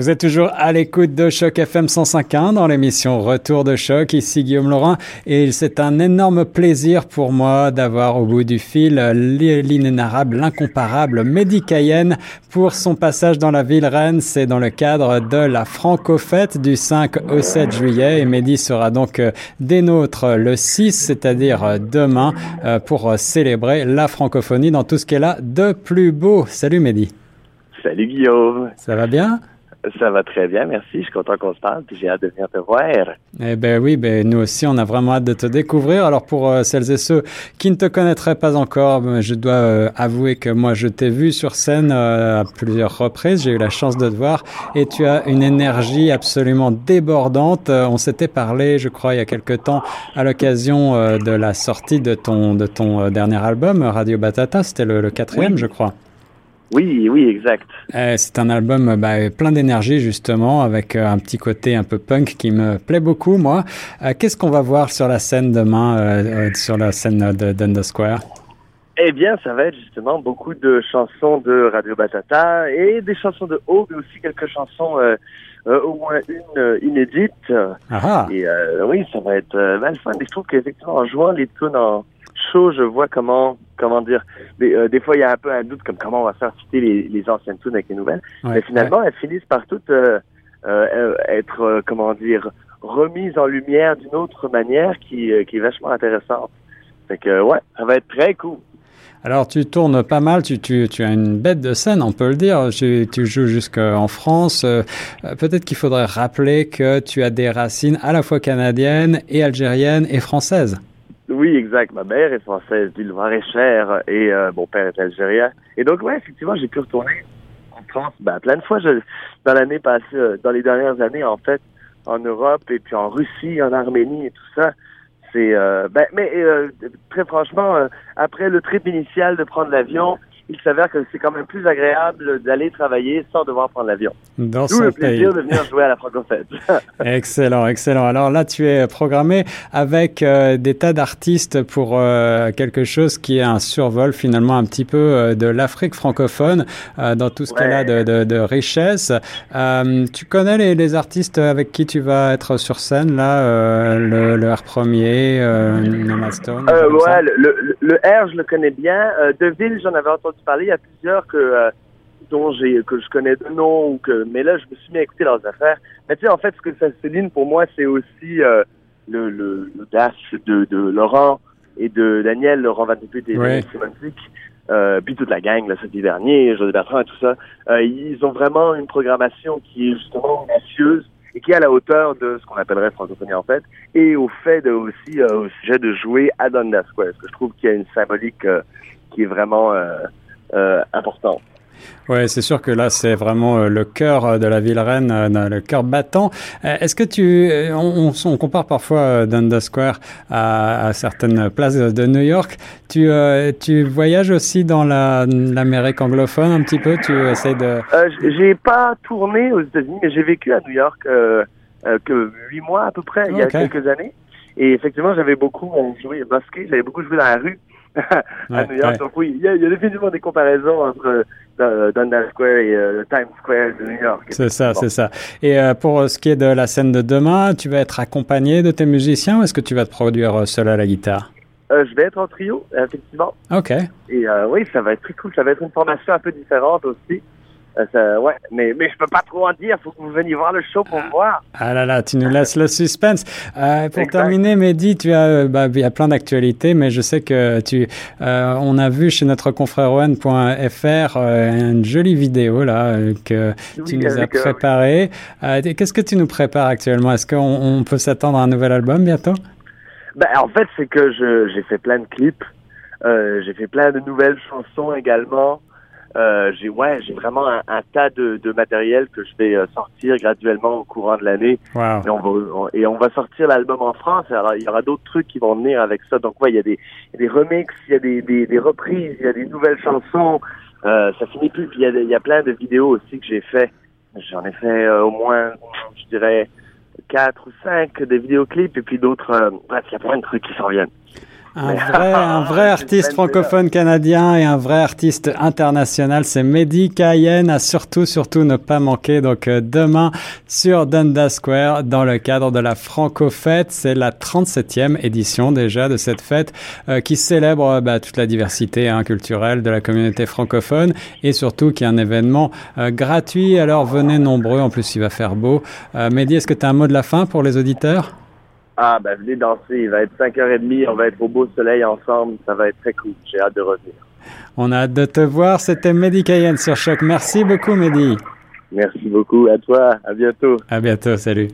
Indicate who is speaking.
Speaker 1: Vous êtes toujours à l'écoute de Choc FM 105.1 dans l'émission Retour de Choc. Ici Guillaume Laurent et c'est un énorme plaisir pour moi d'avoir au bout du fil l'inénarrable, l'incomparable Mehdi Cayenne pour son passage dans la ville Rennes. C'est dans le cadre de la Franco-Fête du 5 au 7 juillet et Mehdi sera donc euh, des nôtres le 6, c'est-à-dire euh, demain, euh, pour célébrer la francophonie dans tout ce qu'elle a de plus beau. Salut Mehdi.
Speaker 2: Salut Guillaume.
Speaker 1: Ça va bien?
Speaker 2: Ça va très bien, merci. Je suis content qu'on se parle, puis j'ai hâte de venir te voir.
Speaker 1: Eh ben oui, ben nous aussi, on a vraiment hâte de te découvrir. Alors pour euh, celles et ceux qui ne te connaîtraient pas encore, ben, je dois euh, avouer que moi, je t'ai vu sur scène euh, à plusieurs reprises. J'ai eu la chance de te voir et tu as une énergie absolument débordante. on s'était parlé, je crois, il y a quelque temps à l'occasion de la sortie de ton de ton dernier album, Radio Batata. C'était le, quatrième, je crois.
Speaker 2: Oui, oui, exact.
Speaker 1: Euh, c'est un album bah, plein d'énergie justement, avec euh, un petit côté un peu punk qui me plaît beaucoup, moi. Euh, qu'est-ce qu'on va voir sur la scène demain, sur la scène de Dundas Square?
Speaker 2: Eh bien, ça va être justement beaucoup de chansons de Radio Batata et des chansons de Haut, mais aussi quelques chansons au moins une inédite.
Speaker 1: Ah, ah.
Speaker 2: Et oui, ça va être mal fun. Et je trouve qu'effectivement, en jouant les tunes en show, je vois comment comment dire, des, euh, des fois il y a un peu un doute comme comment on va faire citer les, les anciennes tunes avec les nouvelles. Mais finalement, elles finissent par toutes euh, euh, être, comment dire, remises en lumière d'une autre manière qui, qui est vachement intéressante. Fait que ouais, ça va être très cool.
Speaker 1: Alors tu tournes pas mal, tu, tu, tu, as une bête de scène, on peut le dire. Tu, tu joues jusqu'en France. Peut-être qu'il faudrait rappeler que tu as des racines à la fois canadiennes et algériennes et françaises.
Speaker 2: Oui, exact. Ma mère est française du Loir-et-Cher et euh, mon père est algérien. Et donc, ouais, effectivement, j'ai pu retourner en France ben, plein de fois. Je, dans l'année passée, euh, dans les dernières années, en fait, en Europe et puis en Russie, en Arménie et tout ça. C'est, euh, ben, mais très franchement, après le trip initial de prendre l'avion, il s'avère que c'est quand même plus agréable d'aller travailler sans devoir prendre l'avion.
Speaker 1: Dans D'où
Speaker 2: le plaisir de venir jouer à la Franco-Fête.
Speaker 1: excellent, excellent. Alors là, tu es programmé avec euh, des tas d'artistes pour euh, quelque chose qui est un survol finalement un petit peu euh, de l'Afrique francophone dans tout ce qu'elle a de, de, de richesse. tu connais les, les, artistes avec qui tu vas être sur scène là, le, le, R premier, Nomadstone
Speaker 2: Ouais, le, le, R, je le connais bien. Deville, j'en avais entendu parler. Il y a plusieurs que euh, dont j'ai que je connais de nom ou que mais là je me suis mis à écouter leurs affaires. Mais tu sais en fait ce que ça souligne pour moi c'est aussi euh, le, le, le dash de, de Laurent et de Daniel Laurent Van et
Speaker 1: ouais.
Speaker 2: euh, puis toute la gang là cet dernier José Bertrand et tout ça. Euh, ils ont vraiment une programmation qui est justement ambitieuse et qui est à la hauteur de ce qu'on appellerait francophonie en fait, et au fait de aussi euh, au sujet de jouer à Square, parce que je trouve qu'il y a une symbolique euh, qui est vraiment euh, euh, important.
Speaker 1: Oui, c'est sûr que là, c'est vraiment euh, le cœur de la ville reine, le cœur battant. Est-ce que tu, on, on, compare parfois Dundas Square à, à, certaines places de New York. Tu, tu voyages aussi dans l'Amérique anglophone un petit peu? Tu essaies de.
Speaker 2: Euh, j'ai pas tourné aux États-Unis, mais j'ai vécu à New York euh, que huit mois à peu près, il y a quelques années. Et effectivement, j'avais beaucoup joué au basket, j'avais beaucoup joué dans la rue. à New York. Donc oui, il y, a, il y, a, définitivement des comparaisons entre euh, Dundas Square et euh, Times Square de New York.
Speaker 1: C'est ça, c'est ça. Et euh, pour ce qui est de la scène de demain, tu vas être accompagné de tes musiciens ou est-ce que tu vas te produire euh, seul à la guitare?
Speaker 2: Euh, Je vais être en trio, effectivement.
Speaker 1: OK.
Speaker 2: Et oui, ça va être très cool. Ça va être une formation un peu différente aussi. Euh, ça, ouais, mais, mais je peux pas trop en dire. Il faut que vous veniez voir le show pour ah. voir.
Speaker 1: Ah là là, tu nous laisses le suspense. Euh, pour exact. terminer, Mehdi, tu as, euh, bah, il y a plein d'actualités, mais je sais que tu, euh, on a vu chez notre confrère euh, une jolie vidéo là que oui, tu nous as préparée. Qu'est-ce que tu nous prépares actuellement? Est-ce qu'on on peut s'attendre à un nouvel album bientôt?
Speaker 2: Ben, en fait, c'est que j'ai fait plein de clips. j'ai fait plein de nouvelles chansons également. Euh, j'ai ouais, j'ai vraiment un, un tas de, de, matériel que je vais euh, sortir graduellement au courant de l'année.
Speaker 1: Wow.
Speaker 2: Et, on va, on, et on va sortir l'album en France. Alors il y aura d'autres trucs qui vont venir avec ça. Donc ouais, il y a des, des remixes, il y a des, des, des reprises, il y a des nouvelles chansons. Euh, ça finit plus. Puis il y, a, il y a plein de vidéos aussi que j'ai fait. J'en ai fait euh, au moins, je dirais, quatre ou cinq des vidéoclips et puis d'autres. bref, il y a plein de trucs qui s'en viennent.
Speaker 1: Un vrai, un vrai artiste francophone canadien et un vrai artiste international, c'est Mehdi Cayenne, à surtout, surtout ne pas manquer. Donc euh, demain sur Dundas Square, dans le cadre de la Franco Fête, c'est la 37e édition déjà de cette fête euh, qui célèbre bah, toute la diversité hein, culturelle de la communauté francophone et surtout qui est un événement euh, gratuit. Alors venez nombreux, en plus il va faire beau. Mehdi, est-ce que tu as un mot de la fin pour les auditeurs?
Speaker 2: Ah, ben venez danser. Il va être 5h30. On va être au beau soleil ensemble. Ça va être très cool. J'ai hâte de revenir.
Speaker 1: On a hâte de te voir. C'était Mehdi Cayenne sur Choc. Merci beaucoup, Mehdi.
Speaker 2: Merci beaucoup. À toi. À bientôt.
Speaker 1: À bientôt. Salut.